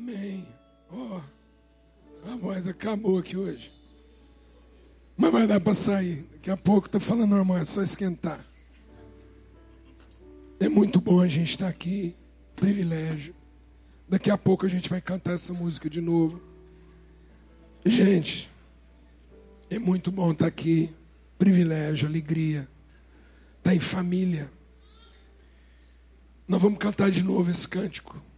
Amém. Ó, oh, a voz acabou aqui hoje. Mas vai dar para sair. Daqui a pouco tá falando normal, é só esquentar. É muito bom a gente estar aqui, privilégio. Daqui a pouco a gente vai cantar essa música de novo. Gente, é muito bom estar aqui, privilégio, alegria. Estar em família. Nós vamos cantar de novo esse cântico.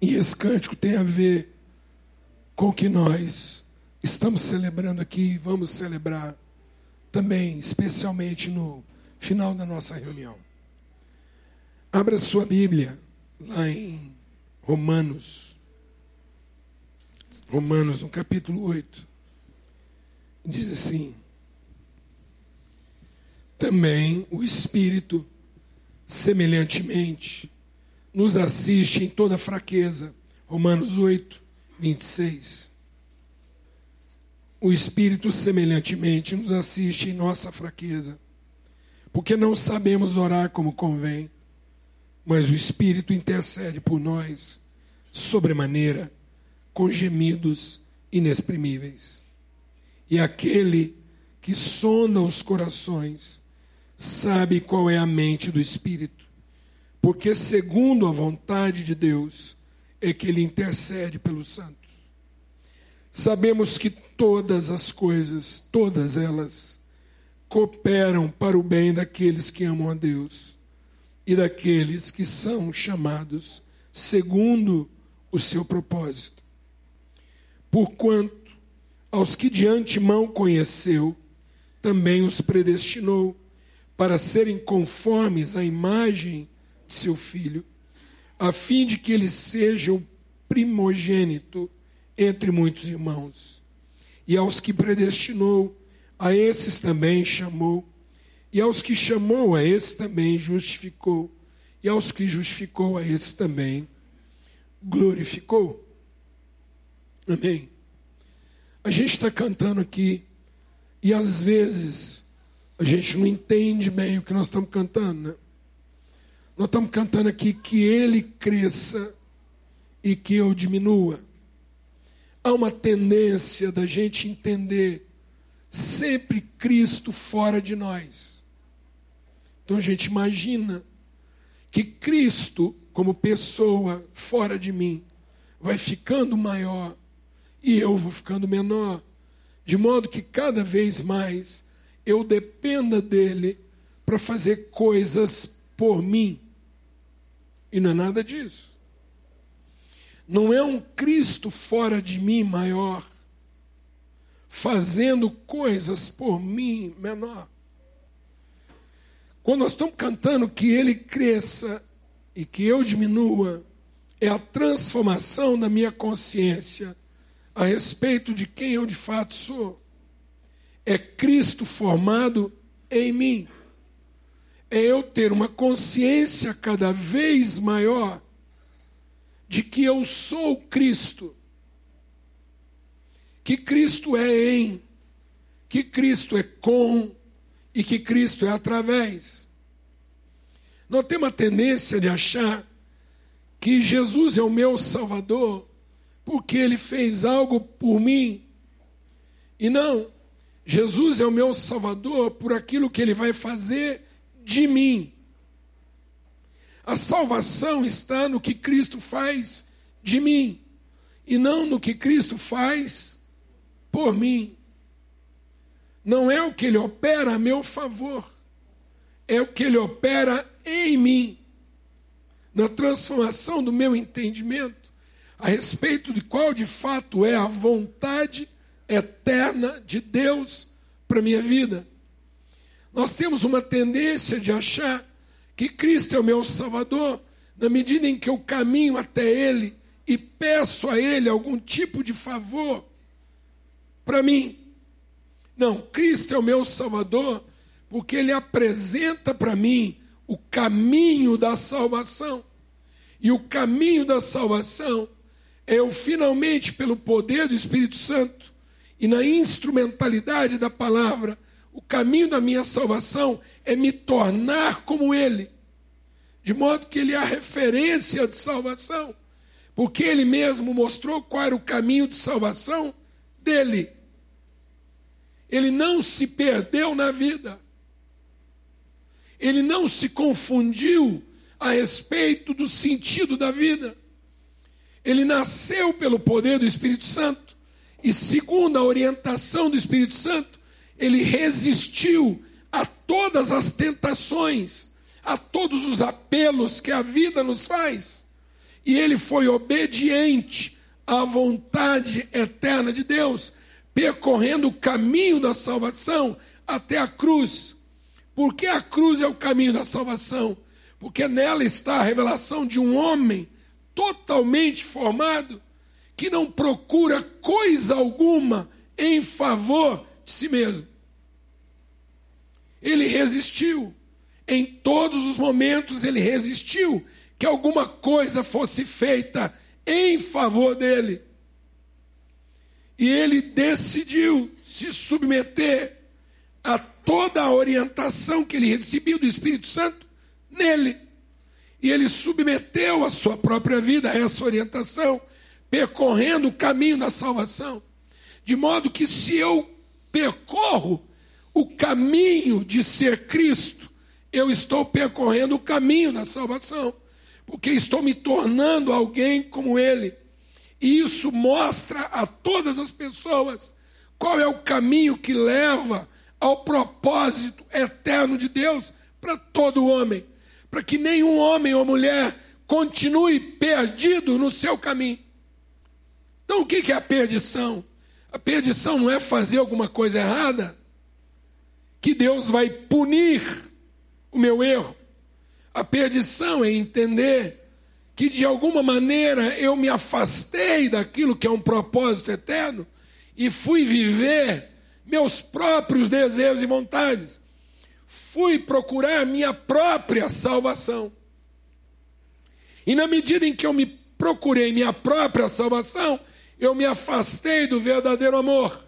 E esse cântico tem a ver com o que nós estamos celebrando aqui, vamos celebrar também, especialmente no final da nossa reunião. Abra sua Bíblia lá em Romanos. Romanos, no capítulo 8. Diz assim: Também o Espírito, semelhantemente, nos assiste em toda fraqueza. Romanos 8, 26. O Espírito, semelhantemente, nos assiste em nossa fraqueza, porque não sabemos orar como convém, mas o Espírito intercede por nós, sobremaneira, com gemidos inexprimíveis. E aquele que sonda os corações sabe qual é a mente do Espírito porque segundo a vontade de Deus é que ele intercede pelos santos. Sabemos que todas as coisas, todas elas, cooperam para o bem daqueles que amam a Deus e daqueles que são chamados segundo o seu propósito. Porquanto aos que de antemão conheceu, também os predestinou para serem conformes à imagem seu filho, a fim de que ele seja o primogênito entre muitos irmãos. E aos que predestinou, a esses também chamou. E aos que chamou, a esses também justificou. E aos que justificou, a esses também glorificou. Amém. A gente está cantando aqui e às vezes a gente não entende bem o que nós estamos cantando, né? Nós estamos cantando aqui que ele cresça e que eu diminua. Há uma tendência da gente entender sempre Cristo fora de nós. Então a gente imagina que Cristo, como pessoa fora de mim, vai ficando maior e eu vou ficando menor, de modo que cada vez mais eu dependa dele para fazer coisas por mim. E não é nada disso. Não é um Cristo fora de mim maior, fazendo coisas por mim menor. Quando nós estamos cantando que Ele cresça e que eu diminua, é a transformação da minha consciência a respeito de quem eu de fato sou. É Cristo formado em mim eu ter uma consciência cada vez maior de que eu sou Cristo, que Cristo é em, que Cristo é com e que Cristo é através. Nós temos a tendência de achar que Jesus é o meu Salvador porque ele fez algo por mim. E não, Jesus é o meu Salvador por aquilo que ele vai fazer de mim. A salvação está no que Cristo faz de mim e não no que Cristo faz por mim. Não é o que ele opera a meu favor, é o que ele opera em mim, na transformação do meu entendimento a respeito de qual de fato é a vontade eterna de Deus para minha vida. Nós temos uma tendência de achar que Cristo é o meu Salvador, na medida em que eu caminho até Ele e peço a Ele algum tipo de favor para mim. Não, Cristo é o meu Salvador porque Ele apresenta para mim o caminho da salvação. E o caminho da salvação é eu finalmente, pelo poder do Espírito Santo e na instrumentalidade da palavra, o caminho da minha salvação é me tornar como Ele, de modo que Ele é a referência de salvação, porque ele mesmo mostrou qual era o caminho de salvação dele. Ele não se perdeu na vida. Ele não se confundiu a respeito do sentido da vida. Ele nasceu pelo poder do Espírito Santo e, segundo a orientação do Espírito Santo, ele resistiu a todas as tentações, a todos os apelos que a vida nos faz. E ele foi obediente à vontade eterna de Deus, percorrendo o caminho da salvação até a cruz. Porque a cruz é o caminho da salvação? Porque nela está a revelação de um homem totalmente formado que não procura coisa alguma em favor si mesmo. Ele resistiu. Em todos os momentos ele resistiu que alguma coisa fosse feita em favor dele. E ele decidiu se submeter a toda a orientação que ele recebeu do Espírito Santo nele. E ele submeteu a sua própria vida a essa orientação, percorrendo o caminho da salvação. De modo que se eu percorro o caminho de ser Cristo, eu estou percorrendo o caminho da salvação, porque estou me tornando alguém como Ele. E isso mostra a todas as pessoas qual é o caminho que leva ao propósito eterno de Deus para todo homem, para que nenhum homem ou mulher continue perdido no seu caminho. Então, o que é a perdição? A perdição não é fazer alguma coisa errada, que Deus vai punir o meu erro. A perdição é entender que de alguma maneira eu me afastei daquilo que é um propósito eterno e fui viver meus próprios desejos e vontades. Fui procurar minha própria salvação. E na medida em que eu me procurei minha própria salvação, eu me afastei do verdadeiro amor.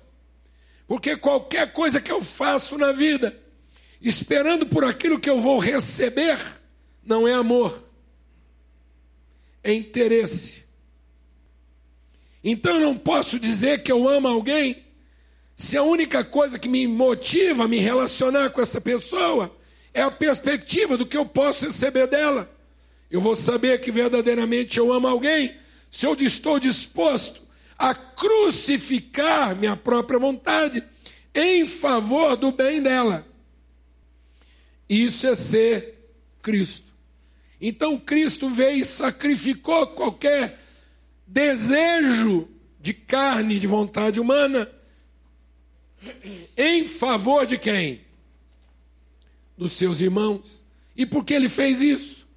Porque qualquer coisa que eu faço na vida, esperando por aquilo que eu vou receber, não é amor, é interesse. Então eu não posso dizer que eu amo alguém se a única coisa que me motiva a me relacionar com essa pessoa é a perspectiva do que eu posso receber dela. Eu vou saber que verdadeiramente eu amo alguém se eu estou disposto a crucificar minha própria vontade em favor do bem dela. Isso é ser Cristo. Então Cristo veio e sacrificou qualquer desejo de carne, de vontade humana em favor de quem? Dos seus irmãos. E por que ele fez isso?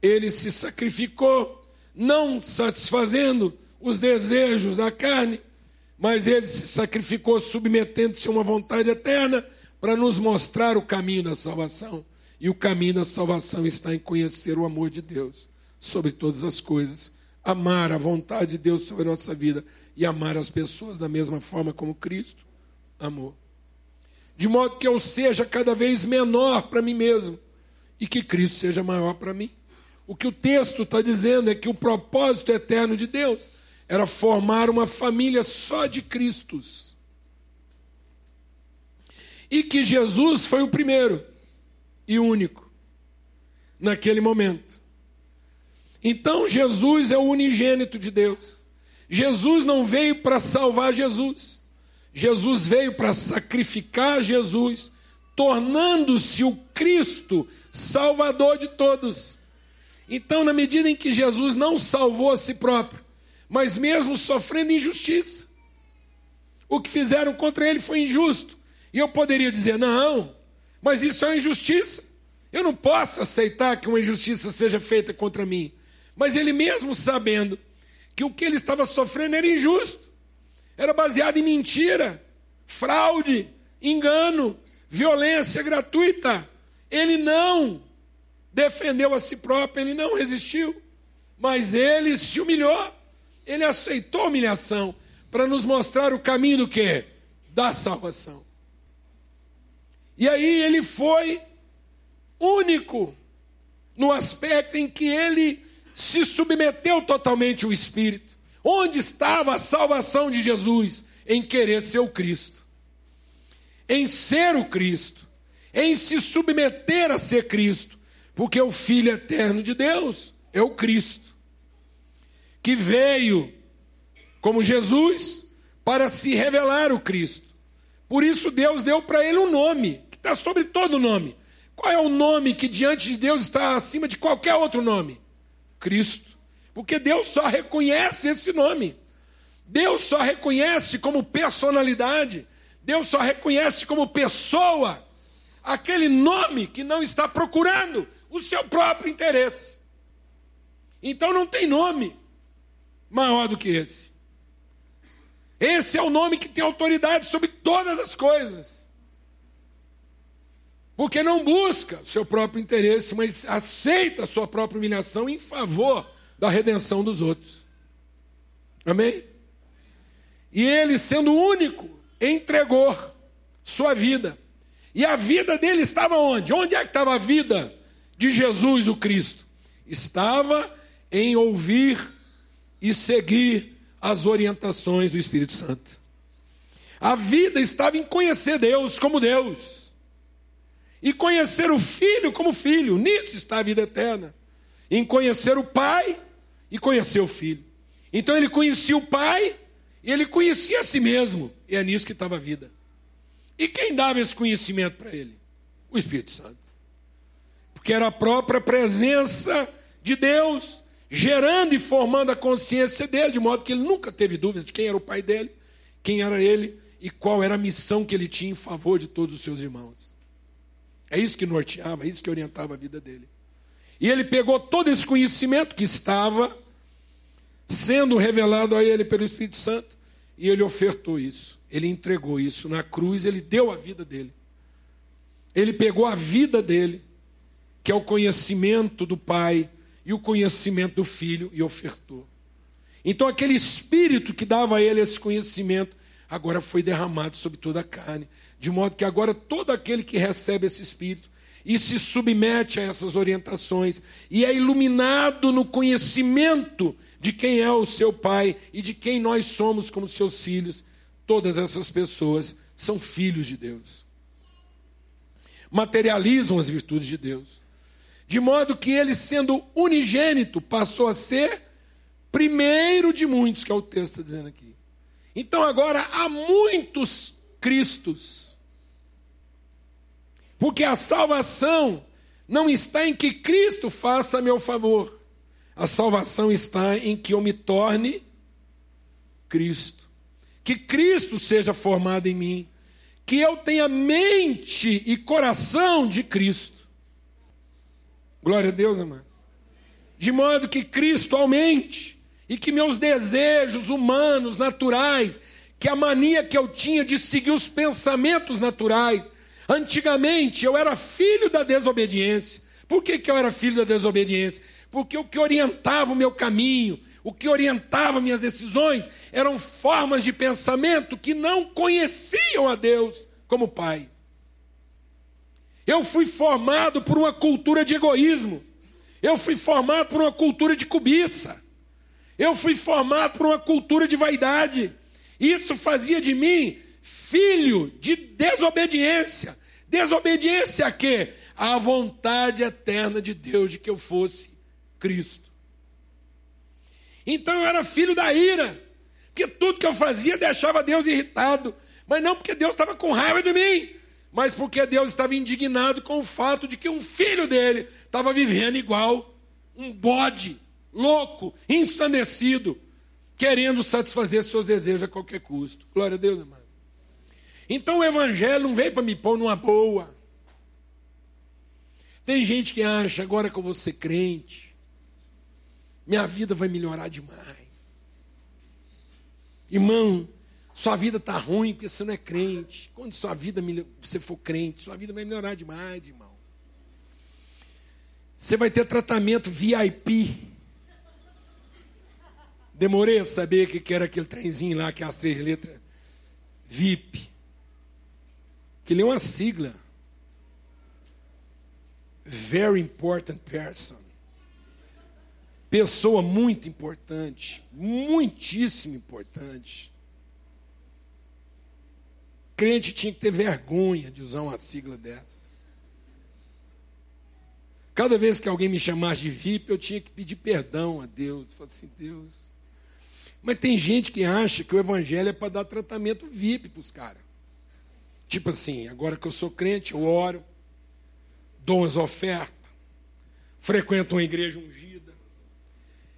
Ele se sacrificou, não satisfazendo os desejos da carne, mas ele se sacrificou submetendo-se a uma vontade eterna para nos mostrar o caminho da salvação. E o caminho da salvação está em conhecer o amor de Deus sobre todas as coisas, amar a vontade de Deus sobre a nossa vida e amar as pessoas da mesma forma como Cristo amor. De modo que eu seja cada vez menor para mim mesmo e que Cristo seja maior para mim. O que o texto está dizendo é que o propósito eterno de Deus era formar uma família só de Cristos. E que Jesus foi o primeiro e único naquele momento. Então Jesus é o unigênito de Deus. Jesus não veio para salvar Jesus. Jesus veio para sacrificar Jesus, tornando-se o Cristo salvador de todos. Então, na medida em que Jesus não salvou a si próprio, mas mesmo sofrendo injustiça, o que fizeram contra ele foi injusto. E eu poderia dizer: não, mas isso é injustiça. Eu não posso aceitar que uma injustiça seja feita contra mim. Mas ele mesmo sabendo que o que ele estava sofrendo era injusto, era baseado em mentira, fraude, engano, violência gratuita. Ele não defendeu a si próprio, ele não resistiu, mas ele se humilhou, ele aceitou a humilhação para nos mostrar o caminho do que? Da salvação. E aí ele foi único no aspecto em que ele se submeteu totalmente ao Espírito. Onde estava a salvação de Jesus? Em querer ser o Cristo, em ser o Cristo, em se submeter a ser Cristo, porque o Filho eterno de Deus é o Cristo, que veio como Jesus para se revelar o Cristo. Por isso Deus deu para ele um nome, que está sobre todo nome. Qual é o nome que diante de Deus está acima de qualquer outro nome? Cristo. Porque Deus só reconhece esse nome. Deus só reconhece como personalidade. Deus só reconhece como pessoa aquele nome que não está procurando o seu próprio interesse. Então não tem nome maior do que esse. Esse é o nome que tem autoridade sobre todas as coisas. Porque não busca o seu próprio interesse, mas aceita a sua própria humilhação em favor da redenção dos outros. Amém? E ele, sendo único, entregou sua vida. E a vida dele estava onde? Onde é que estava a vida de Jesus, o Cristo? Estava em ouvir e seguir as orientações do Espírito Santo. A vida estava em conhecer Deus como Deus e conhecer o Filho como Filho. Nisso está a vida eterna. Em conhecer o Pai e conhecer o Filho. Então ele conhecia o Pai e ele conhecia a si mesmo. E é nisso que estava a vida. E quem dava esse conhecimento para ele? O Espírito Santo. Porque era a própria presença de Deus gerando e formando a consciência dele, de modo que ele nunca teve dúvida de quem era o pai dele, quem era ele e qual era a missão que ele tinha em favor de todos os seus irmãos. É isso que norteava, é isso que orientava a vida dele. E ele pegou todo esse conhecimento que estava sendo revelado a ele pelo Espírito Santo e ele ofertou isso. Ele entregou isso na cruz, ele deu a vida dele. Ele pegou a vida dele, que é o conhecimento do Pai e o conhecimento do Filho, e ofertou. Então, aquele espírito que dava a ele esse conhecimento, agora foi derramado sobre toda a carne. De modo que agora todo aquele que recebe esse Espírito e se submete a essas orientações e é iluminado no conhecimento de quem é o seu Pai e de quem nós somos como seus filhos, todas essas pessoas são filhos de Deus. Materializam as virtudes de Deus. De modo que ele, sendo unigênito, passou a ser primeiro de muitos, que é o texto está dizendo aqui. Então agora há muitos Cristos porque a salvação não está em que Cristo faça meu favor. A salvação está em que eu me torne Cristo. Que Cristo seja formado em mim. Que eu tenha mente e coração de Cristo. Glória a Deus, amados. De modo que Cristo aumente e que meus desejos humanos, naturais, que a mania que eu tinha de seguir os pensamentos naturais, Antigamente eu era filho da desobediência. Por que, que eu era filho da desobediência? Porque o que orientava o meu caminho, o que orientava minhas decisões, eram formas de pensamento que não conheciam a Deus como Pai. Eu fui formado por uma cultura de egoísmo. Eu fui formado por uma cultura de cobiça. Eu fui formado por uma cultura de vaidade. Isso fazia de mim filho de desobediência. Desobediência a quê? À vontade eterna de Deus de que eu fosse Cristo. Então eu era filho da ira, que tudo que eu fazia deixava Deus irritado, mas não porque Deus estava com raiva de mim, mas porque Deus estava indignado com o fato de que um filho dele estava vivendo igual um bode, louco, ensandecido, querendo satisfazer seus desejos a qualquer custo. Glória a Deus, irmão. Então o evangelho não veio para me pôr numa boa. Tem gente que acha, agora que eu vou ser crente, minha vida vai melhorar demais. Irmão, sua vida está ruim porque você não é crente. Quando sua vida você for crente, sua vida vai melhorar demais, irmão. Você vai ter tratamento VIP. Demorei a saber que era aquele trenzinho lá, que é as três letras. VIP que nem uma sigla. Very important person. pessoa muito importante, muitíssimo importante. Crente tinha que ter vergonha de usar uma sigla dessa. Cada vez que alguém me chamasse de VIP, eu tinha que pedir perdão a Deus. Falar assim, Deus. Mas tem gente que acha que o evangelho é para dar tratamento VIP para os caras. Tipo assim, agora que eu sou crente, eu oro, dou umas ofertas, frequento uma igreja ungida.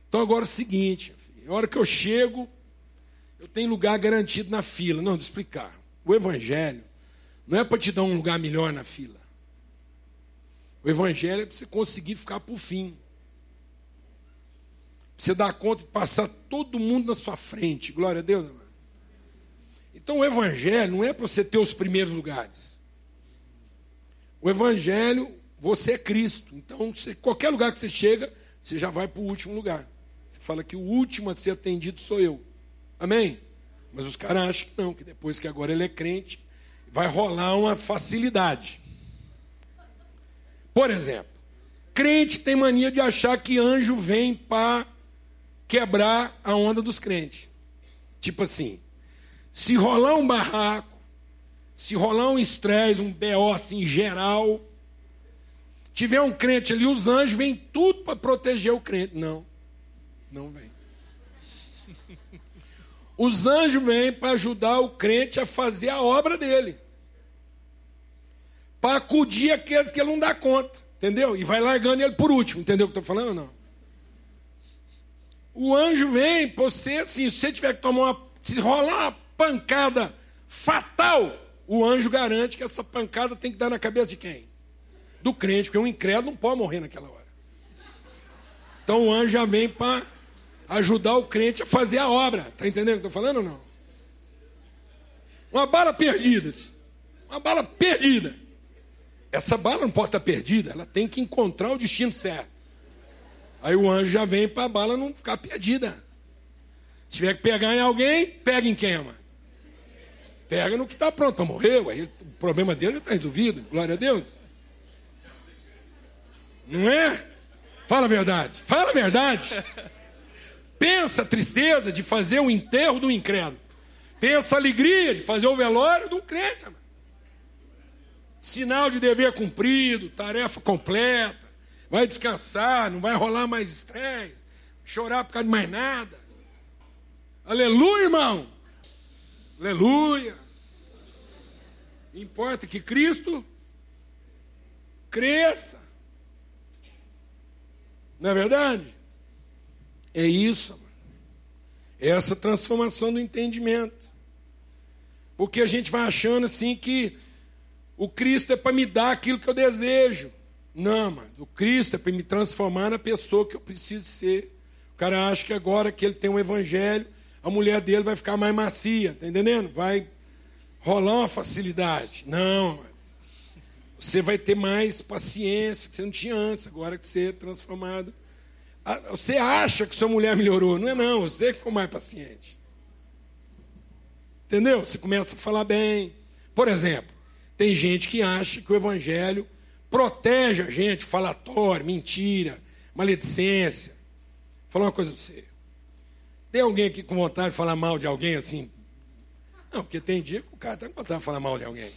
Então agora é o seguinte, a hora que eu chego, eu tenho lugar garantido na fila. Não, vou explicar. O evangelho não é para te dar um lugar melhor na fila. O evangelho é para você conseguir ficar por fim. Você dar conta de passar todo mundo na sua frente. Glória a Deus. Então o evangelho não é para você ter os primeiros lugares. O evangelho, você é Cristo. Então, você, qualquer lugar que você chega, você já vai para o último lugar. Você fala que o último a ser atendido sou eu. Amém? Mas os caras acham que não, que depois que agora ele é crente, vai rolar uma facilidade. Por exemplo, crente tem mania de achar que anjo vem para quebrar a onda dos crentes. Tipo assim, se rolar um barraco, se rolar um estresse, um BO assim geral, tiver um crente ali, os anjos vêm tudo para proteger o crente. Não, não vem. Os anjos vêm para ajudar o crente a fazer a obra dele para acudir aqueles que ele não dá conta, entendeu? E vai largando ele por último, entendeu o que eu estou falando não? O anjo vem, você, assim, se você tiver que tomar uma. Se rolar uma pancada fatal, o anjo garante que essa pancada tem que dar na cabeça de quem? Do crente, porque um incrédulo não pode morrer naquela hora. Então o anjo já vem para ajudar o crente a fazer a obra. Está entendendo o que eu estou falando ou não? Uma bala perdida. Uma bala perdida. Essa bala não pode estar perdida, ela tem que encontrar o destino certo. Aí o anjo já vem para a bala não ficar perdida. Se tiver que pegar em alguém, pega em quem, mano? Pega no que está pronto para morrer. Aí, o problema dele já está resolvido. Glória a Deus. Não é? Fala a verdade. Fala a verdade. Pensa a tristeza de fazer o enterro do incrédulo. Pensa a alegria de fazer o velório do crente. Sinal de dever cumprido, tarefa completa, vai descansar, não vai rolar mais estresse, chorar por causa de mais nada. Aleluia, irmão! Aleluia! Importa que Cristo cresça. Não é verdade? É isso. É essa transformação do entendimento. Porque a gente vai achando assim que o Cristo é para me dar aquilo que eu desejo. Não, mano. O Cristo é para me transformar na pessoa que eu preciso ser. O cara acha que agora que ele tem um evangelho, a mulher dele vai ficar mais macia, tá entendendo? Vai rolar uma facilidade. Não, mas você vai ter mais paciência que você não tinha antes, agora que você é transformado. Você acha que sua mulher melhorou, não é não, você que ficou mais paciente. Entendeu? Você começa a falar bem. Por exemplo, tem gente que acha que o evangelho protege a gente, falatório, mentira, maledicência. Vou falar uma coisa para você. Tem alguém aqui com vontade de falar mal de alguém assim? Não, porque tem dia que o cara está com vontade de falar mal de alguém.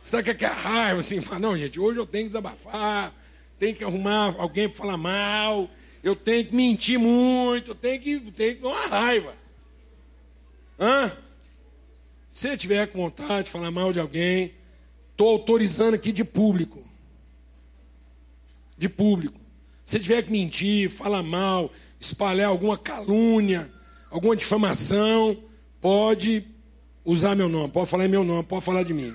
Sabe que é a raiva assim? Não, gente, hoje eu tenho que desabafar, tenho que arrumar alguém para falar mal, eu tenho que mentir muito, eu tenho que, que uma raiva. Hã? Se tiver com vontade de falar mal de alguém, estou autorizando aqui de público. De público. Se tiver que mentir, falar mal, espalhar alguma calúnia, alguma difamação, pode usar meu nome, pode falar meu nome, pode falar de mim.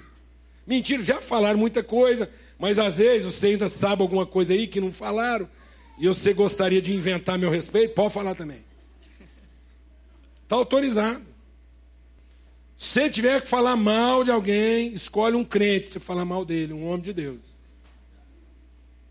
Mentira, já falaram muita coisa, mas às vezes você ainda sabe alguma coisa aí que não falaram, e você gostaria de inventar meu respeito, pode falar também. Está autorizado. Se tiver que falar mal de alguém, escolhe um crente para você falar mal dele, um homem de Deus.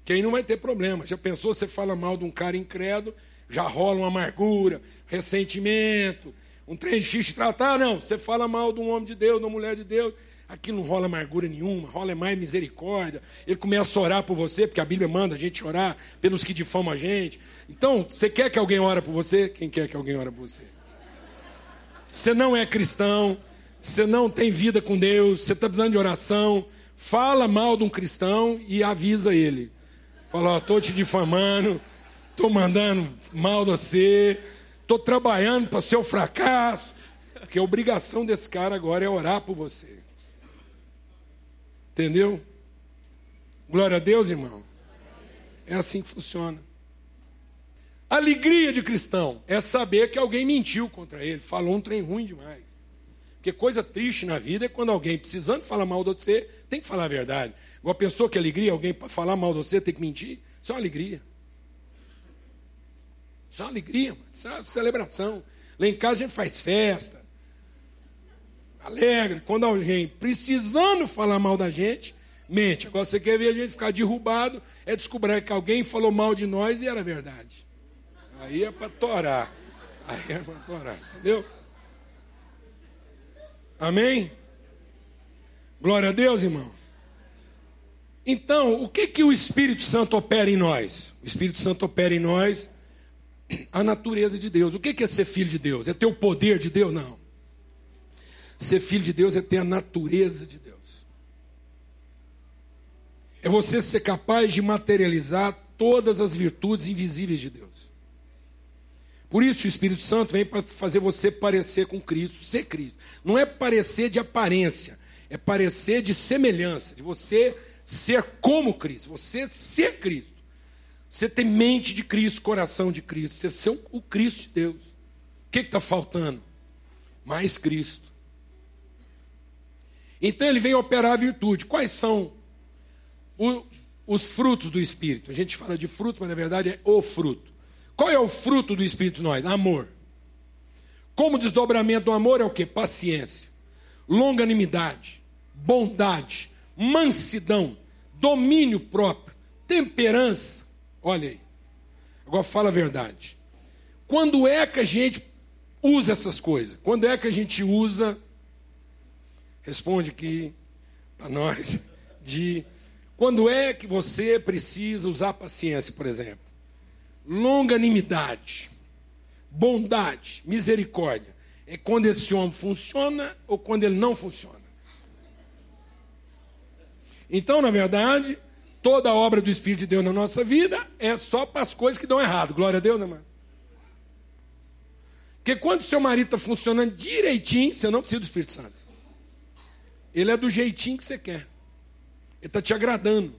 Que aí não vai ter problema. Já pensou, você fala mal de um cara incrédulo, já rola uma amargura, ressentimento, um trem de tratar? Não, você fala mal de um homem de Deus, de uma mulher de Deus, aqui não rola amargura nenhuma, rola mais misericórdia. Ele começa a orar por você, porque a Bíblia manda a gente orar pelos que difamam a gente. Então, você quer que alguém ore por você? Quem quer que alguém ore por você? Você não é cristão, você não tem vida com Deus, você está precisando de oração, fala mal de um cristão e avisa ele. Fala, ó, estou te difamando, estou mandando mal de você, estou trabalhando para seu fracasso. Porque a obrigação desse cara agora é orar por você. Entendeu? Glória a Deus, irmão. É assim que funciona. Alegria de cristão é saber que alguém mentiu contra ele, falou um trem ruim demais. Porque coisa triste na vida é quando alguém, precisando falar mal de você, tem que falar a verdade. Igual pensou que alegria, alguém para falar mal de você tem que mentir. Isso é uma alegria. Isso é uma alegria, isso é uma celebração. Lá em casa a gente faz festa. Alegre. Quando alguém precisando falar mal da gente, mente. Agora você quer ver a gente ficar derrubado, é descobrir que alguém falou mal de nós e era verdade. Aí é para torar. Aí é para torar, entendeu? Amém? Glória a Deus, irmão. Então, o que que o Espírito Santo opera em nós? O Espírito Santo opera em nós a natureza de Deus. O que que é ser filho de Deus? É ter o poder de Deus? Não. Ser filho de Deus é ter a natureza de Deus. É você ser capaz de materializar todas as virtudes invisíveis de Deus. Por isso o Espírito Santo vem para fazer você parecer com Cristo, ser Cristo. Não é parecer de aparência, é parecer de semelhança, de você ser como Cristo, você ser Cristo. Você ter mente de Cristo, coração de Cristo, você ser o Cristo de Deus. O que está faltando? Mais Cristo. Então ele vem operar a virtude. Quais são o, os frutos do Espírito? A gente fala de fruto, mas na verdade é o fruto. Qual é o fruto do Espírito nós? Amor. Como desdobramento do amor é o que? Paciência, longanimidade, bondade, mansidão, domínio próprio, temperança. Olha aí. Agora fala a verdade. Quando é que a gente usa essas coisas? Quando é que a gente usa? Responde aqui para nós. De quando é que você precisa usar paciência, por exemplo? longanimidade, bondade, misericórdia. É quando esse homem funciona ou quando ele não funciona. Então, na verdade, toda a obra do Espírito de Deus na nossa vida é só para as coisas que dão errado. Glória a Deus, né, mano? Porque quando seu marido está funcionando direitinho, você não precisa do Espírito Santo. Ele é do jeitinho que você quer. Ele está te agradando.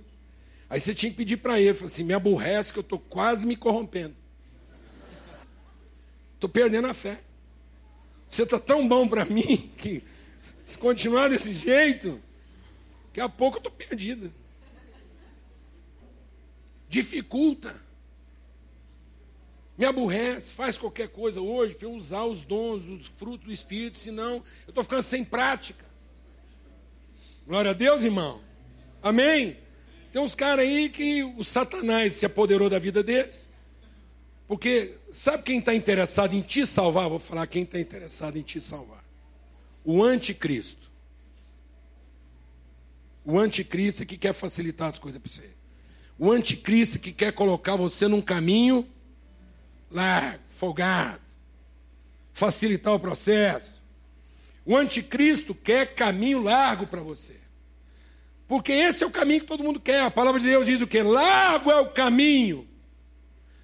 Aí você tinha que pedir para ele, assim, me aborrece que eu estou quase me corrompendo. Estou perdendo a fé. Você está tão bom para mim que se continuar desse jeito, daqui a pouco eu estou perdido. Dificulta. Me aborrece, faz qualquer coisa hoje para eu usar os dons, os frutos do Espírito, senão eu estou ficando sem prática. Glória a Deus, irmão. Amém? Tem uns caras aí que o Satanás se apoderou da vida deles. Porque sabe quem está interessado em te salvar? Vou falar quem está interessado em te salvar. O anticristo. O anticristo é que quer facilitar as coisas para você. O anticristo é que quer colocar você num caminho largo, folgado, facilitar o processo. O anticristo quer caminho largo para você. Porque esse é o caminho que todo mundo quer. A palavra de Deus diz o que? Largo é o caminho.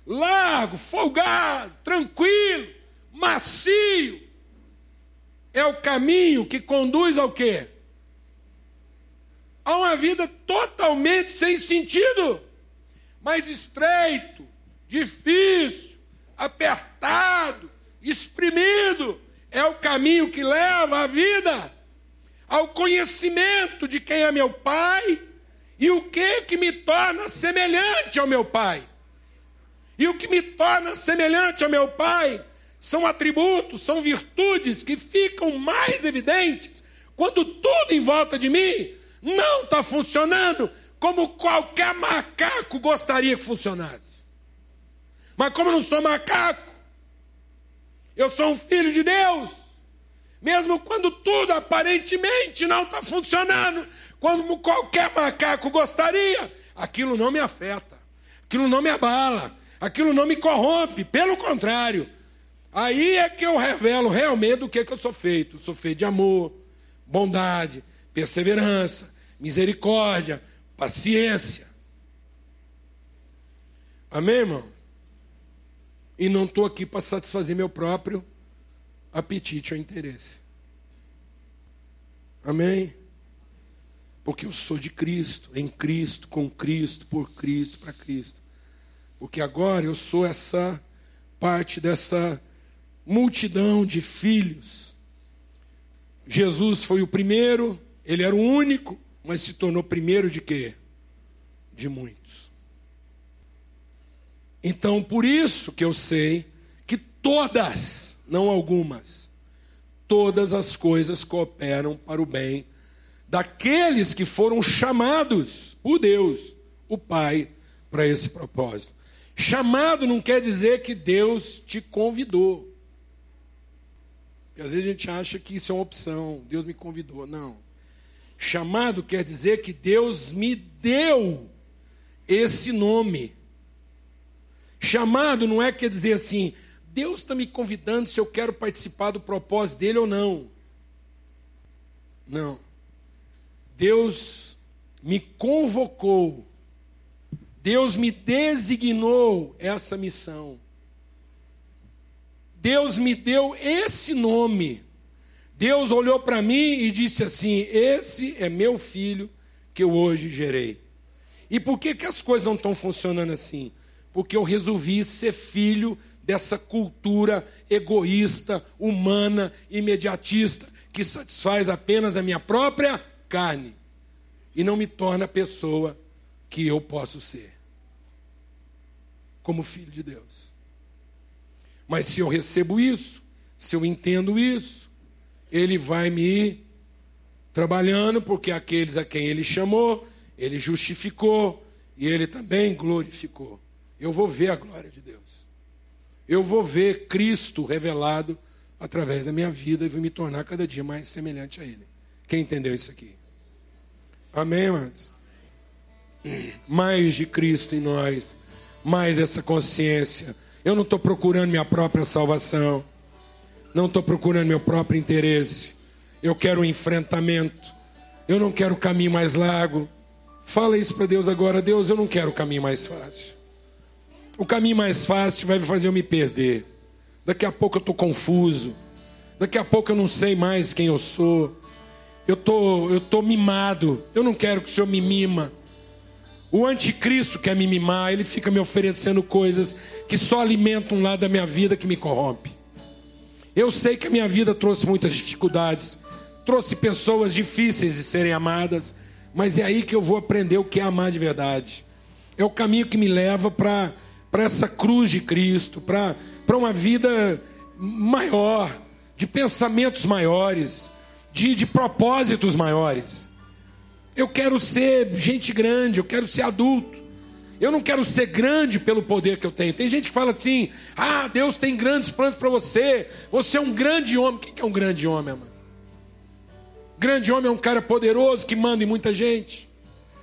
Largo, folgado, tranquilo, macio. É o caminho que conduz ao quê? A uma vida totalmente sem sentido, mais estreito, difícil, apertado, exprimido. É o caminho que leva à vida ao conhecimento de quem é meu Pai e o que que me torna semelhante ao meu Pai. E o que me torna semelhante ao meu Pai são atributos, são virtudes que ficam mais evidentes quando tudo em volta de mim não está funcionando como qualquer macaco gostaria que funcionasse. Mas como eu não sou macaco, eu sou um filho de Deus mesmo quando tudo aparentemente não está funcionando, como qualquer macaco gostaria, aquilo não me afeta, aquilo não me abala, aquilo não me corrompe, pelo contrário. Aí é que eu revelo realmente do que, que eu sou feito. Eu sou feito de amor, bondade, perseverança, misericórdia, paciência. Amém, irmão? E não estou aqui para satisfazer meu próprio apetite ou interesse. Amém? Porque eu sou de Cristo, em Cristo, com Cristo, por Cristo, para Cristo. Porque agora eu sou essa parte dessa multidão de filhos. Jesus foi o primeiro, ele era o único, mas se tornou primeiro de quê? De muitos. Então, por isso que eu sei que todas, não algumas, todas as coisas cooperam para o bem daqueles que foram chamados por Deus, o Pai, para esse propósito. Chamado não quer dizer que Deus te convidou. Porque às vezes a gente acha que isso é uma opção, Deus me convidou. Não. Chamado quer dizer que Deus me deu esse nome. Chamado não é quer dizer assim, Deus está me convidando se eu quero participar do propósito dele ou não. Não. Deus me convocou, Deus me designou essa missão. Deus me deu esse nome. Deus olhou para mim e disse assim: Esse é meu filho que eu hoje gerei. E por que, que as coisas não estão funcionando assim? Porque eu resolvi ser filho dessa cultura egoísta, humana, imediatista, que satisfaz apenas a minha própria carne e não me torna a pessoa que eu posso ser, como filho de Deus. Mas se eu recebo isso, se eu entendo isso, ele vai me trabalhando, porque aqueles a quem ele chamou, ele justificou e ele também glorificou. Eu vou ver a glória de Deus. Eu vou ver Cristo revelado através da minha vida e vou me tornar cada dia mais semelhante a Ele. Quem entendeu isso aqui? Amém, irmãos? Mais de Cristo em nós, mais essa consciência eu não estou procurando minha própria salvação. Não estou procurando meu próprio interesse. Eu quero um enfrentamento. Eu não quero caminho mais largo. Fala isso para Deus agora. Deus, eu não quero caminho mais fácil. O caminho mais fácil vai fazer eu me perder. Daqui a pouco eu estou confuso. Daqui a pouco eu não sei mais quem eu sou. Eu tô, eu tô mimado. Eu não quero que o Senhor me mima. O anticristo quer me mimar, ele fica me oferecendo coisas que só alimentam um lado da minha vida que me corrompe. Eu sei que a minha vida trouxe muitas dificuldades, trouxe pessoas difíceis de serem amadas, mas é aí que eu vou aprender o que é amar de verdade. É o caminho que me leva para essa cruz de Cristo, para uma vida maior, de pensamentos maiores, de, de propósitos maiores. Eu quero ser gente grande, eu quero ser adulto. Eu não quero ser grande pelo poder que eu tenho. Tem gente que fala assim: ah, Deus tem grandes planos para você. Você é um grande homem. O que é um grande homem, mano? Grande homem é um cara poderoso que manda em muita gente.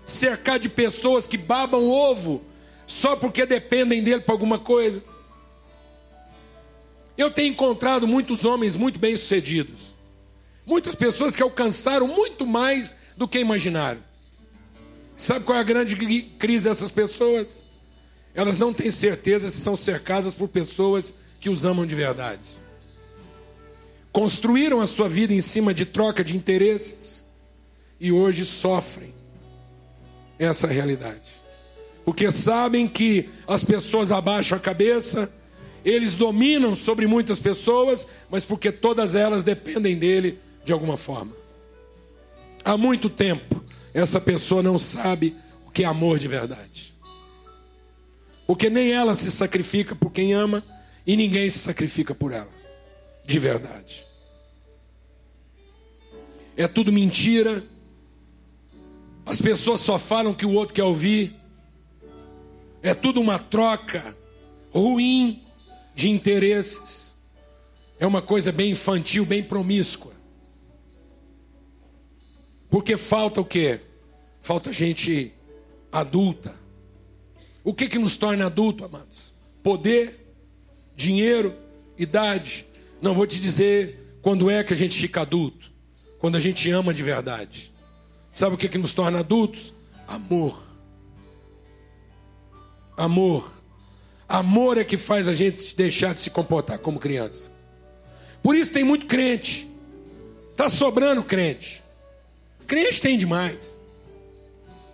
Cercar de pessoas que babam ovo só porque dependem dele para alguma coisa. Eu tenho encontrado muitos homens muito bem-sucedidos. Muitas pessoas que alcançaram muito mais do que imaginaram. Sabe qual é a grande crise dessas pessoas? Elas não têm certeza se são cercadas por pessoas que os amam de verdade. Construíram a sua vida em cima de troca de interesses e hoje sofrem essa realidade. Porque sabem que as pessoas abaixam a cabeça, eles dominam sobre muitas pessoas, mas porque todas elas dependem dele de alguma forma. Há muito tempo, essa pessoa não sabe o que é amor de verdade. Porque nem ela se sacrifica por quem ama e ninguém se sacrifica por ela, de verdade. É tudo mentira. As pessoas só falam que o outro quer ouvir. É tudo uma troca ruim de interesses. é uma coisa bem infantil, bem promíscua. Porque falta o quê? Falta gente adulta. O que que nos torna adulto, amados? Poder, dinheiro, idade. Não vou te dizer quando é que a gente fica adulto. Quando a gente ama de verdade. Sabe o que que nos torna adultos? Amor. Amor. Amor é que faz a gente deixar de se comportar como criança. Por isso tem muito crente. Está sobrando crente. Crente tem demais.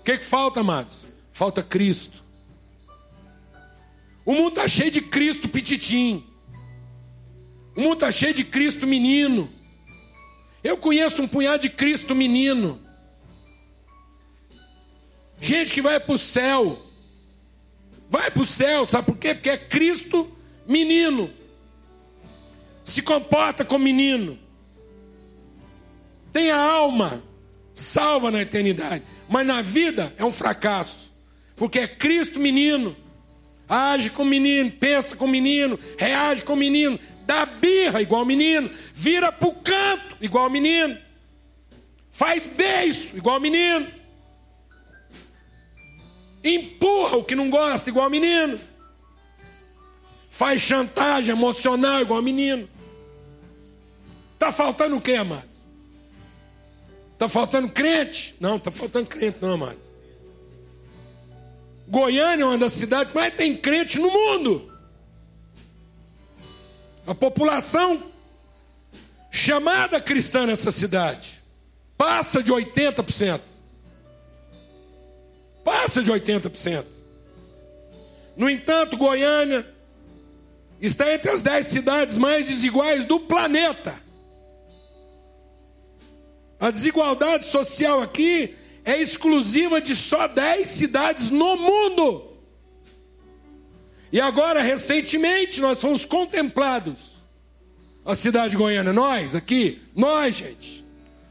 O que, que falta, amados? Falta Cristo. O mundo está cheio de Cristo pititim. O mundo está cheio de Cristo menino. Eu conheço um punhado de Cristo menino. Gente que vai para o céu. Vai para o céu, sabe por quê? Porque é Cristo menino. Se comporta como menino. Tem a alma salva na eternidade. Mas na vida é um fracasso. Porque é Cristo menino. Age como menino, pensa como menino, reage como menino, dá birra igual menino, vira para o canto igual menino, faz beijo igual menino empurra o que não gosta, igual menino. Faz chantagem emocional, igual menino. Está faltando o que, amados? Está faltando crente? Não, está faltando crente, não, amados. Goiânia é uma das cidades que mais tem crente no mundo. A população chamada cristã nessa cidade passa de 80% passa de 80%. No entanto, Goiânia está entre as 10 cidades mais desiguais do planeta. A desigualdade social aqui é exclusiva de só 10 cidades no mundo. E agora, recentemente, nós fomos contemplados. A cidade de Goiânia, nós aqui, nós, gente,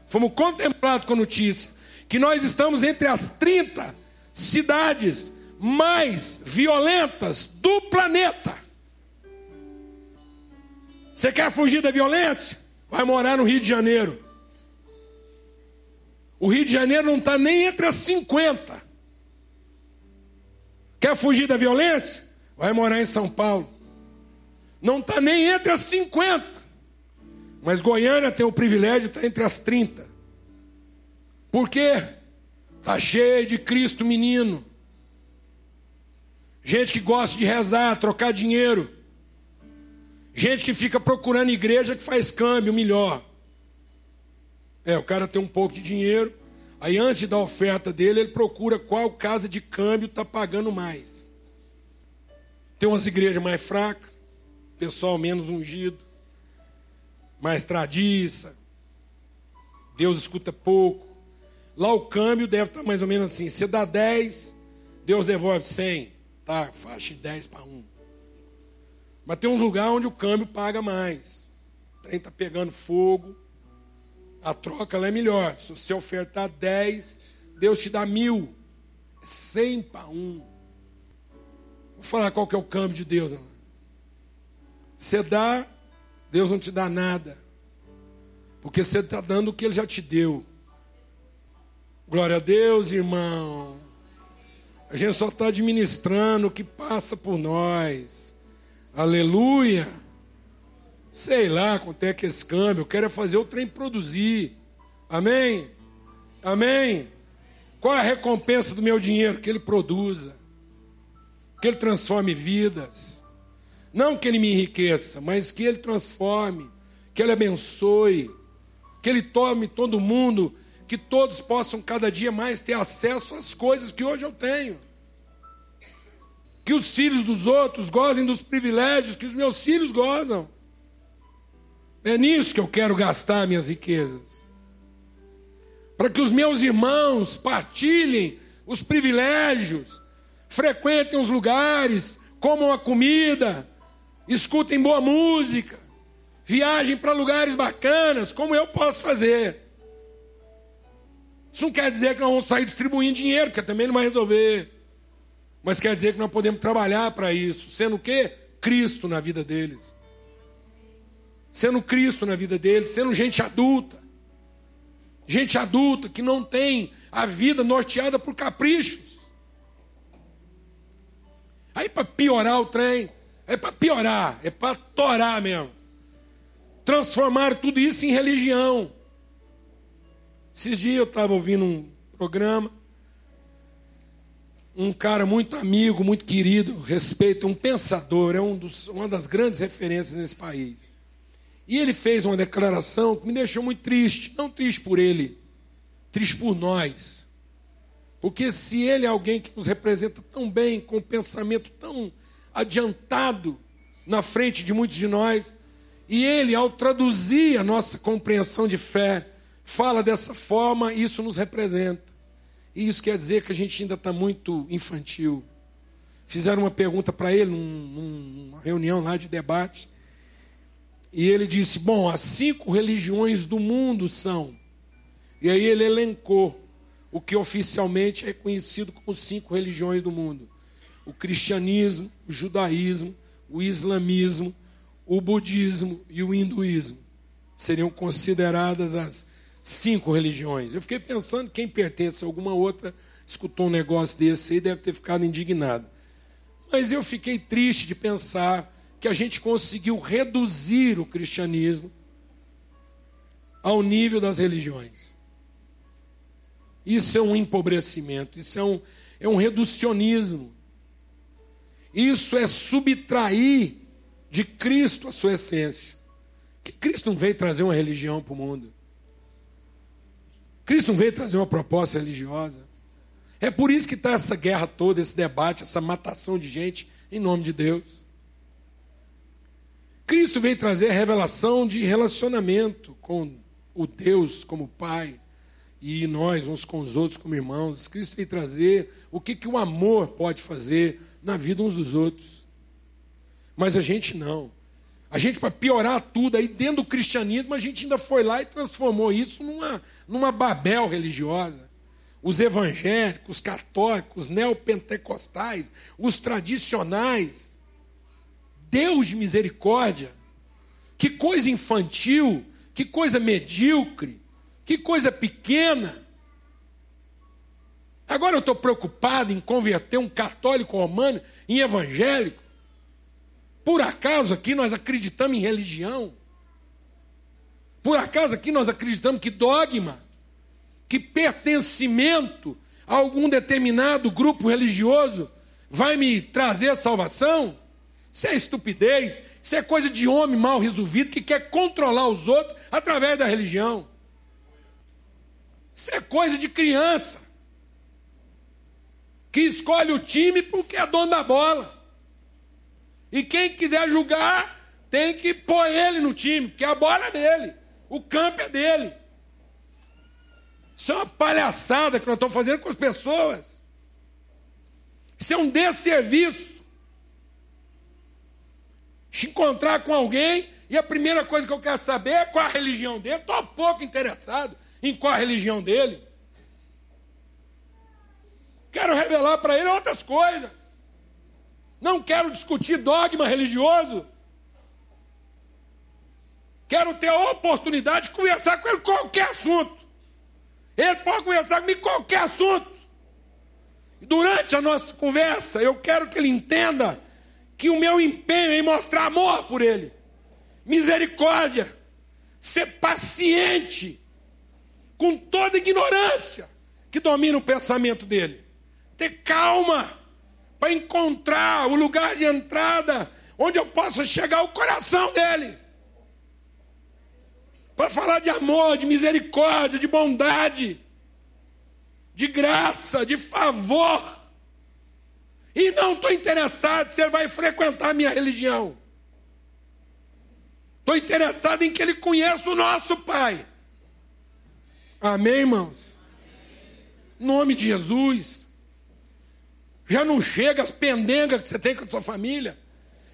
fomos contemplados com a notícia que nós estamos entre as 30 cidades mais violentas do planeta. Você quer fugir da violência? Vai morar no Rio de Janeiro. O Rio de Janeiro não está nem entre as 50. Quer fugir da violência? Vai morar em São Paulo. Não está nem entre as 50. Mas Goiânia tem o privilégio de estar entre as 30. Por quê? Está cheio de Cristo menino. Gente que gosta de rezar, trocar dinheiro. Gente que fica procurando igreja que faz câmbio melhor. É, o cara tem um pouco de dinheiro, aí antes da oferta dele, ele procura qual casa de câmbio está pagando mais. Tem umas igrejas mais fracas, pessoal menos ungido, mais tradiça, Deus escuta pouco. Lá o câmbio deve estar mais ou menos assim: você dá 10, Deus devolve 100. Tá, faixa de 10 para 1. Mas tem um lugar onde o câmbio paga mais. O trem está pegando fogo. A troca é melhor. Se você ofertar 10, Deus te dá mil. 100 para 1. Vou falar qual que é o câmbio de Deus. Você dá, Deus não te dá nada. Porque você está dando o que Ele já te deu. Glória a Deus, irmão. A gente só está administrando o que passa por nós. Aleluia. Sei lá quanto é que é esse câmbio. Eu quero é fazer o trem produzir. Amém? Amém? Qual é a recompensa do meu dinheiro? Que ele produza. Que ele transforme vidas. Não que ele me enriqueça, mas que ele transforme. Que ele abençoe. Que ele tome todo mundo que todos possam cada dia mais ter acesso às coisas que hoje eu tenho. Que os filhos dos outros gozem dos privilégios que os meus filhos gozam. É nisso que eu quero gastar minhas riquezas. Para que os meus irmãos partilhem os privilégios, frequentem os lugares, comam a comida, escutem boa música, viajem para lugares bacanas, como eu posso fazer. Isso não quer dizer que nós vamos sair distribuindo dinheiro, que também não vai resolver. Mas quer dizer que nós podemos trabalhar para isso, sendo o quê? Cristo na vida deles. sendo Cristo na vida deles, sendo gente adulta. Gente adulta que não tem a vida norteada por caprichos. Aí para piorar o trem, é para piorar, é para torar mesmo. Transformar tudo isso em religião. Esses dias eu estava ouvindo um programa, um cara muito amigo, muito querido, respeito, um pensador, é um dos, uma das grandes referências nesse país. E ele fez uma declaração que me deixou muito triste. Não triste por ele, triste por nós. Porque se ele é alguém que nos representa tão bem, com um pensamento tão adiantado na frente de muitos de nós, e ele, ao traduzir a nossa compreensão de fé, fala dessa forma, isso nos representa. E isso quer dizer que a gente ainda está muito infantil. Fizeram uma pergunta para ele num, numa reunião lá de debate. E ele disse: Bom, as cinco religiões do mundo são. E aí ele elencou o que oficialmente é conhecido como cinco religiões do mundo: o cristianismo, o judaísmo, o islamismo, o budismo e o hinduísmo. Seriam consideradas as cinco religiões. Eu fiquei pensando, quem pertence a alguma outra, escutou um negócio desse aí, deve ter ficado indignado. Mas eu fiquei triste de pensar que a gente conseguiu reduzir o cristianismo ao nível das religiões. Isso é um empobrecimento, isso é um, é um reducionismo. Isso é subtrair de Cristo a sua essência. Que Cristo não veio trazer uma religião para o mundo. Cristo não veio trazer uma proposta religiosa. É por isso que está essa guerra toda, esse debate, essa matação de gente em nome de Deus. Cristo veio trazer a revelação de relacionamento com o Deus como Pai e nós uns com os outros como irmãos. Cristo veio trazer o que, que o amor pode fazer na vida uns dos outros. Mas a gente não. A gente, para piorar tudo, aí dentro do cristianismo, a gente ainda foi lá e transformou isso numa, numa Babel religiosa. Os evangélicos, os católicos, os neopentecostais, os tradicionais, Deus de misericórdia. Que coisa infantil, que coisa medíocre, que coisa pequena. Agora eu estou preocupado em converter um católico romano em evangélico. Por acaso aqui nós acreditamos em religião? Por acaso aqui nós acreditamos que dogma, que pertencimento a algum determinado grupo religioso vai me trazer a salvação? Isso é estupidez, isso é coisa de homem mal resolvido que quer controlar os outros através da religião. Isso é coisa de criança que escolhe o time porque é dono da bola. E quem quiser julgar tem que pôr ele no time, porque a bola é dele, o campo é dele. Isso é uma palhaçada que nós estamos fazendo com as pessoas. Isso é um desserviço encontrar com alguém e a primeira coisa que eu quero saber é qual a religião dele. Estou pouco interessado em qual a religião dele. Quero revelar para ele outras coisas. Não quero discutir dogma religioso. Quero ter a oportunidade de conversar com ele qualquer assunto. Ele pode conversar comigo qualquer assunto. Durante a nossa conversa, eu quero que ele entenda que o meu empenho em mostrar amor por ele, misericórdia, ser paciente com toda ignorância que domina o pensamento dele, ter calma para encontrar o lugar de entrada onde eu possa chegar ao coração dele. Para falar de amor, de misericórdia, de bondade, de graça, de favor e não estou interessado se ele vai frequentar a minha religião. Estou interessado em que ele conheça o nosso Pai. Amém, irmãos? Em nome de Jesus. Já não chega as pendengas que você tem com a sua família.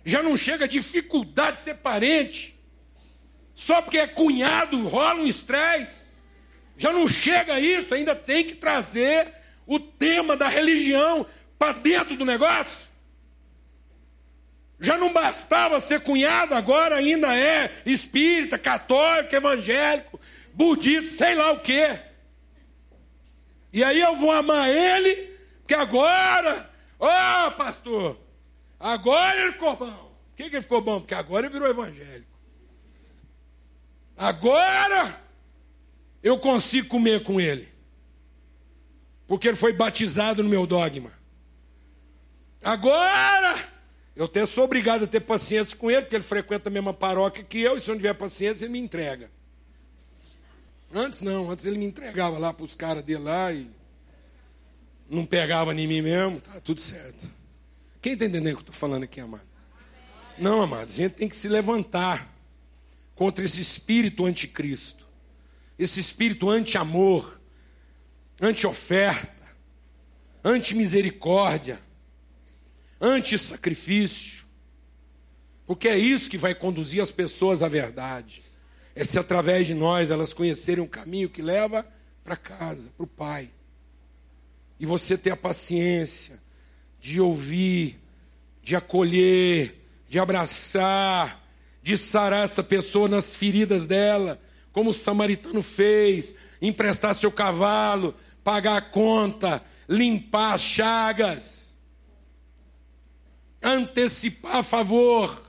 Já não chega a dificuldade de ser parente. Só porque é cunhado rola um estresse. Já não chega a isso, ainda tem que trazer o tema da religião para dentro do negócio? Já não bastava ser cunhado, agora ainda é espírita, católico, evangélico, budista, sei lá o quê. E aí eu vou amar ele, porque agora, ó oh, pastor, agora ele ficou bom. Por que, que ele ficou bom? Porque agora ele virou evangélico. Agora eu consigo comer com ele. Porque ele foi batizado no meu dogma. Agora eu até sou obrigado a ter paciência com ele, porque ele frequenta a mesma paróquia que eu, e se eu não tiver paciência, ele me entrega. Antes não, antes ele me entregava lá para os caras dele lá e não pegava em mim mesmo, tá tudo certo. Quem está entendendo o que eu estou falando aqui, amado? Não, amado, a gente tem que se levantar contra esse espírito anticristo, esse espírito anti-amor, anti-oferta, anti-misericórdia anti-sacrifício. Porque é isso que vai conduzir as pessoas à verdade. É se através de nós elas conhecerem um caminho que leva para casa, para o Pai. E você ter a paciência de ouvir, de acolher, de abraçar, de sarar essa pessoa nas feridas dela, como o samaritano fez, emprestar seu cavalo, pagar a conta, limpar as chagas antecipar a favor.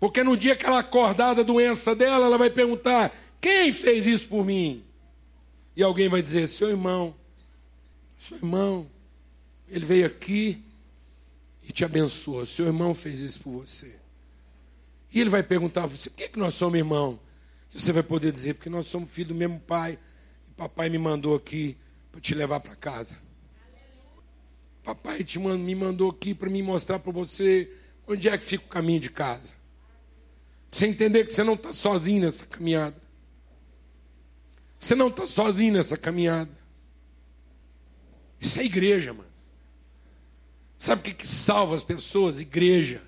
Porque no dia que ela acordar da doença dela, ela vai perguntar: quem fez isso por mim? E alguém vai dizer: seu irmão, seu irmão, ele veio aqui e te abençoou. Seu irmão fez isso por você. E ele vai perguntar para você: por que, que nós somos irmãos? E você vai poder dizer: porque nós somos filhos do mesmo pai. E papai me mandou aqui para te levar para casa. Papai te me mandou aqui para me mostrar para você onde é que fica o caminho de casa. Você entender que você não está sozinho nessa caminhada. Você não está sozinho nessa caminhada. Isso é igreja, mano. Sabe o que, que salva as pessoas? Igreja.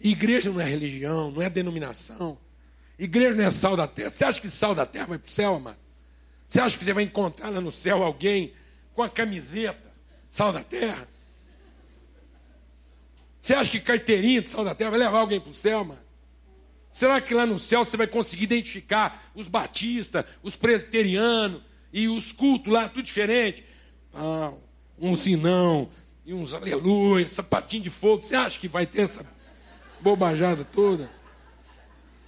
Igreja não é religião, não é denominação. Igreja não é sal da terra. Você acha que sal da terra vai para o céu, mano? Você acha que você vai encontrar lá no céu alguém com a camiseta sal da terra? Você acha que carteirinha de sal da terra vai levar alguém para o céu, mano? Será que lá no céu você vai conseguir identificar os batistas, os presbiterianos e os cultos lá, tudo diferente? Ah, uns sinão e uns aleluia, sapatinho de fogo. Você acha que vai ter essa bobajada toda?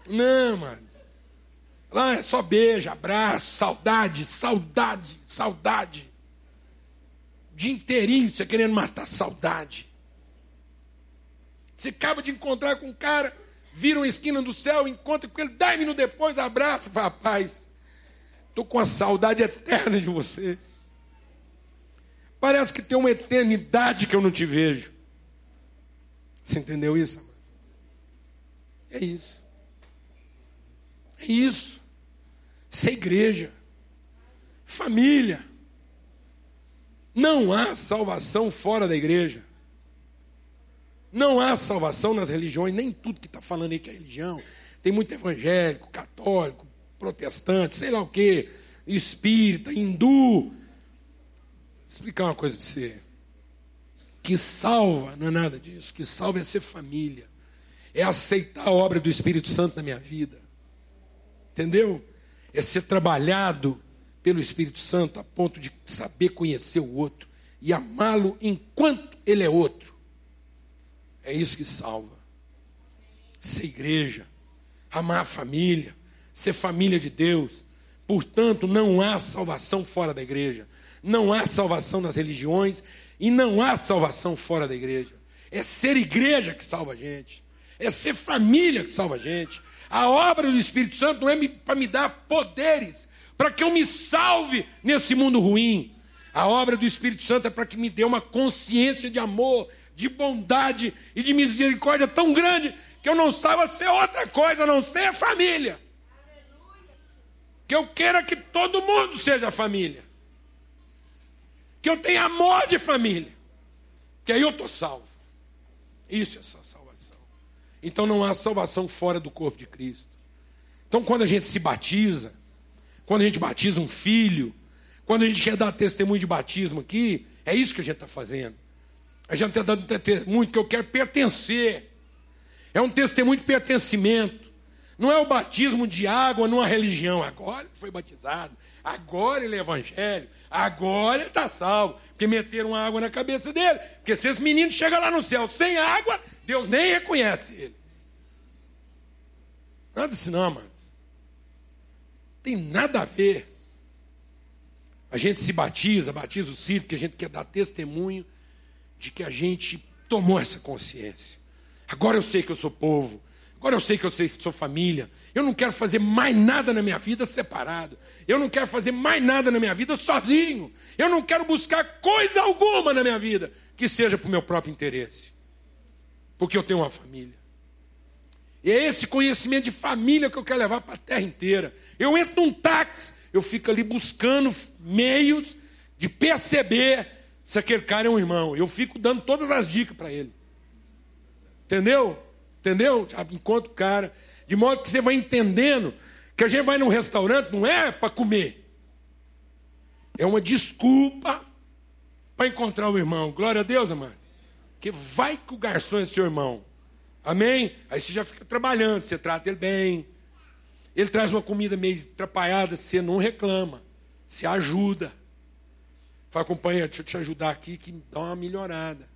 Não, mano. Lá é só beijo, abraço, saudade, saudade, saudade dia inteirinho você querendo matar saudade. Você acaba de encontrar com um cara, vira uma esquina do céu, encontra com ele, dez minutos depois, abraça, fala, rapaz, estou com a saudade eterna de você. Parece que tem uma eternidade que eu não te vejo. Você entendeu isso? É isso. É isso. Isso é igreja. Família. Não há salvação fora da igreja. Não há salvação nas religiões, nem tudo que está falando aí que é religião. Tem muito evangélico, católico, protestante, sei lá o que, espírita, hindu. Vou explicar uma coisa para você. Que salva não é nada disso. Que salva é ser família. É aceitar a obra do Espírito Santo na minha vida. Entendeu? É ser trabalhado pelo Espírito Santo a ponto de saber conhecer o outro e amá-lo enquanto ele é outro. É isso que salva. Ser igreja, amar a família, ser família de Deus. Portanto, não há salvação fora da igreja. Não há salvação nas religiões e não há salvação fora da igreja. É ser igreja que salva a gente. É ser família que salva a gente. A obra do Espírito Santo não é para me dar poderes para que eu me salve nesse mundo ruim. A obra do Espírito Santo é para que me dê uma consciência de amor, de bondade e de misericórdia tão grande que eu não saiba ser outra coisa a não ser a família. Que eu queira que todo mundo seja família. Que eu tenha amor de família. Que aí eu estou salvo. Isso é salvação. Então não há salvação fora do corpo de Cristo. Então quando a gente se batiza, quando a gente batiza um filho, quando a gente quer dar testemunho de batismo aqui, é isso que a gente está fazendo. A gente está dando testemunho que eu quero pertencer. É um testemunho de pertencimento. Não é o batismo de água numa religião. Agora ele foi batizado. Agora ele é evangelho. Agora ele está salvo. Porque meteram água na cabeça dele. Porque se esse menino chega lá no céu sem água, Deus nem reconhece ele. Nada disso não, mano. Tem nada a ver. A gente se batiza, batiza o filho, porque a gente quer dar testemunho de que a gente tomou essa consciência. Agora eu sei que eu sou povo. Agora eu sei que eu sou família. Eu não quero fazer mais nada na minha vida separado. Eu não quero fazer mais nada na minha vida sozinho. Eu não quero buscar coisa alguma na minha vida que seja para o meu próprio interesse. Porque eu tenho uma família. E é esse conhecimento de família que eu quero levar para a terra inteira. Eu entro num táxi, eu fico ali buscando meios de perceber se aquele cara é um irmão. Eu fico dando todas as dicas para ele. Entendeu? Entendeu? Encontro o cara. De modo que você vai entendendo que a gente vai num restaurante não é para comer. É uma desculpa para encontrar o irmão. Glória a Deus, amado. Porque vai que o garçom é seu irmão. Amém? Aí você já fica trabalhando, você trata ele bem. Ele traz uma comida meio atrapalhada, você não reclama. Você ajuda. Fala, companheiro, deixa eu te ajudar aqui que dá uma melhorada.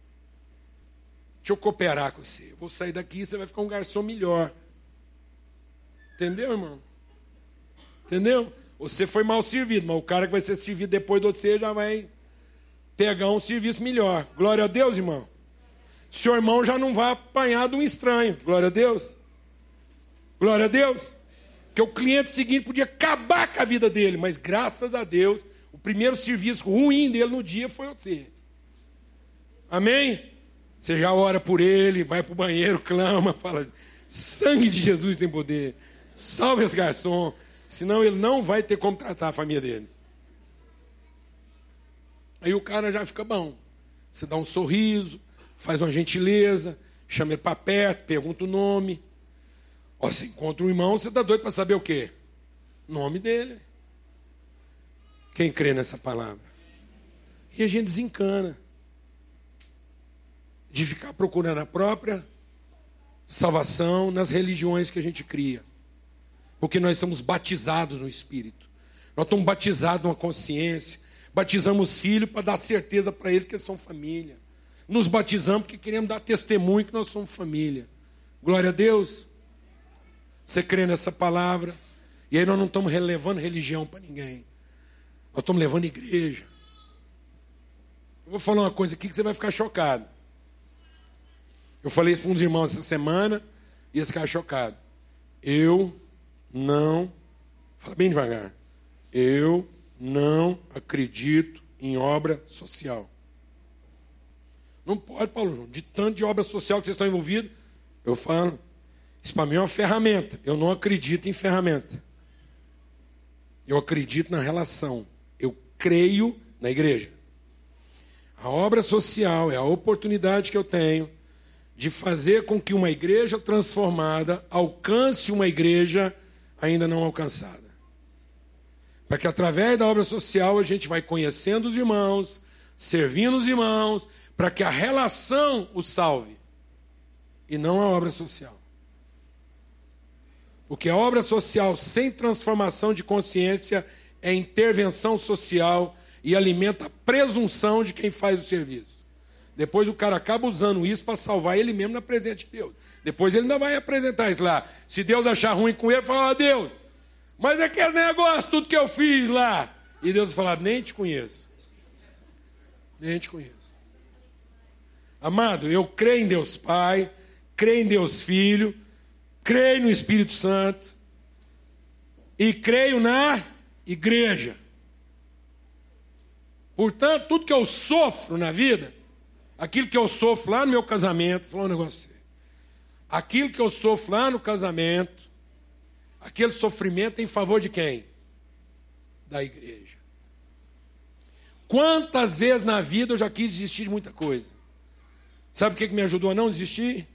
Deixa eu cooperar com você. Eu vou sair daqui e você vai ficar um garçom melhor. Entendeu, irmão? Entendeu? Você foi mal servido, mas o cara que vai ser servido depois de você já vai pegar um serviço melhor. Glória a Deus, irmão. Seu irmão já não vai apanhar de um estranho. Glória a Deus. Glória a Deus. Que o cliente seguinte podia acabar com a vida dele, mas graças a Deus, o primeiro serviço ruim dele no dia foi você. Amém? Você já ora por ele, vai para o banheiro, clama, fala: sangue de Jesus tem poder. Salve esse garçom, senão ele não vai ter como tratar a família dele. Aí o cara já fica bom. Você dá um sorriso, faz uma gentileza, chama ele para perto, pergunta o nome. Ó, você encontra um irmão, você está doido para saber o quê? Nome dele. Quem crê nessa palavra? E a gente desencana de ficar procurando a própria salvação nas religiões que a gente cria. Porque nós somos batizados no Espírito. Nós estamos batizados numa consciência. Batizamos filho para dar certeza para ele que são família. Nos batizamos porque queremos dar testemunho que nós somos família. Glória a Deus. Você crê nessa palavra? E aí nós não estamos levando religião para ninguém. Nós estamos levando igreja. Eu vou falar uma coisa aqui que você vai ficar chocado. Eu falei isso para uns irmãos essa semana e eles ficaram chocados. Eu não, fala bem devagar, eu não acredito em obra social. Não pode, Paulo João, de tanto de obra social que vocês estão envolvidos, eu falo, isso para mim é uma ferramenta. Eu não acredito em ferramenta. Eu acredito na relação. Eu creio na igreja. A obra social é a oportunidade que eu tenho de fazer com que uma igreja transformada alcance uma igreja ainda não alcançada. Para que através da obra social a gente vai conhecendo os irmãos, servindo os irmãos, para que a relação o salve e não a obra social. Porque a obra social sem transformação de consciência é intervenção social e alimenta a presunção de quem faz o serviço. Depois o cara acaba usando isso para salvar ele mesmo na presença de Deus. Depois ele ainda vai apresentar isso lá. Se Deus achar ruim com ele, fala, oh, Deus, mas é que esse negócio, tudo que eu fiz lá. E Deus fala, nem te conheço. Nem te conheço. Amado, eu creio em Deus Pai, creio em Deus Filho, creio no Espírito Santo e creio na igreja. Portanto, tudo que eu sofro na vida, aquilo que eu sofro lá no meu casamento, falar um negócio sério. Aquilo que eu sofro lá no casamento, aquele sofrimento é em favor de quem? Da igreja. Quantas vezes na vida eu já quis desistir de muita coisa? Sabe o que me ajudou a não desistir?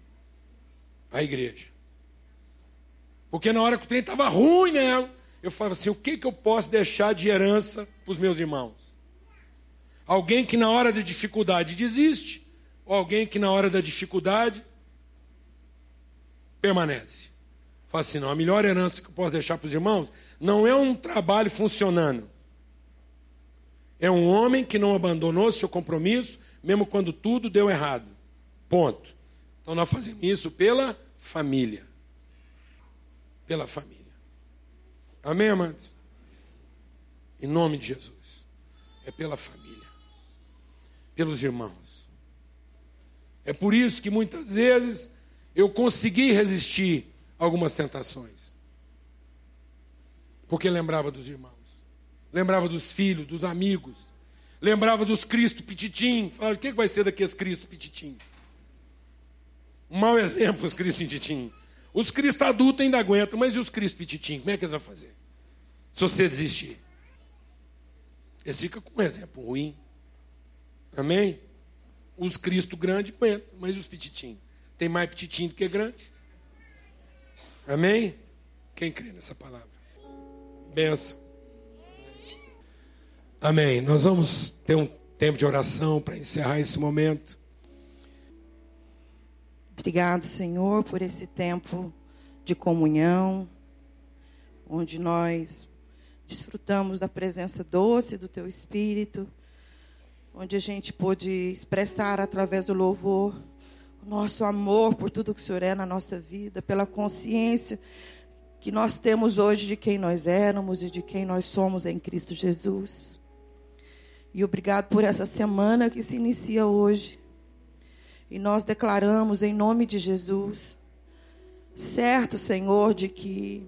A igreja. Porque na hora que o trem estava ruim nela, eu falava assim: o que, que eu posso deixar de herança para os meus irmãos? Alguém que na hora de dificuldade desiste, ou alguém que na hora da dificuldade permanece. Fala assim, não, a melhor herança que eu posso deixar para os irmãos não é um trabalho funcionando. É um homem que não abandonou seu compromisso, mesmo quando tudo deu errado. Ponto. Então nós fazemos isso pela família. Pela família. Amém, amados? Em nome de Jesus. É pela família. Pelos irmãos. É por isso que muitas vezes eu consegui resistir a algumas tentações. Porque lembrava dos irmãos. Lembrava dos filhos, dos amigos. Lembrava dos Cristo Pititim. Falava, o que vai ser daqui a Cristo Pititim? Um mau exemplo, os Cristo Pititim. Os Cristo adultos ainda aguentam, mas e os Cristo Pititim? Como é que eles vão fazer? Se você desistir. Eles ficam com um exemplo ruim. Amém? Os Cristo grandes aguentam, mas os Pititim? Tem mais Pititim do que grande. Amém? Quem crê nessa palavra? Benção. Amém. Nós vamos ter um tempo de oração para encerrar esse momento. Obrigado, Senhor, por esse tempo de comunhão, onde nós desfrutamos da presença doce do Teu Espírito, onde a gente pôde expressar através do louvor o nosso amor por tudo que o Senhor é na nossa vida, pela consciência que nós temos hoje de quem nós éramos e de quem nós somos em Cristo Jesus. E obrigado por essa semana que se inicia hoje. E nós declaramos em nome de Jesus, certo, Senhor, de que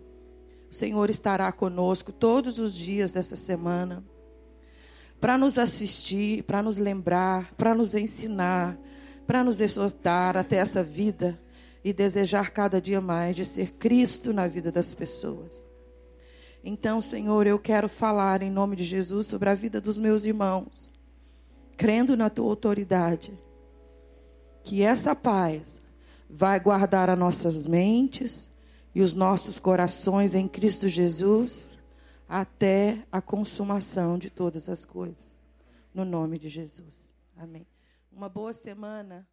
o Senhor estará conosco todos os dias dessa semana, para nos assistir, para nos lembrar, para nos ensinar, para nos exortar até essa vida e desejar cada dia mais de ser Cristo na vida das pessoas. Então, Senhor, eu quero falar em nome de Jesus sobre a vida dos meus irmãos, crendo na tua autoridade que essa paz vai guardar as nossas mentes e os nossos corações em Cristo Jesus até a consumação de todas as coisas. No nome de Jesus. Amém. Uma boa semana.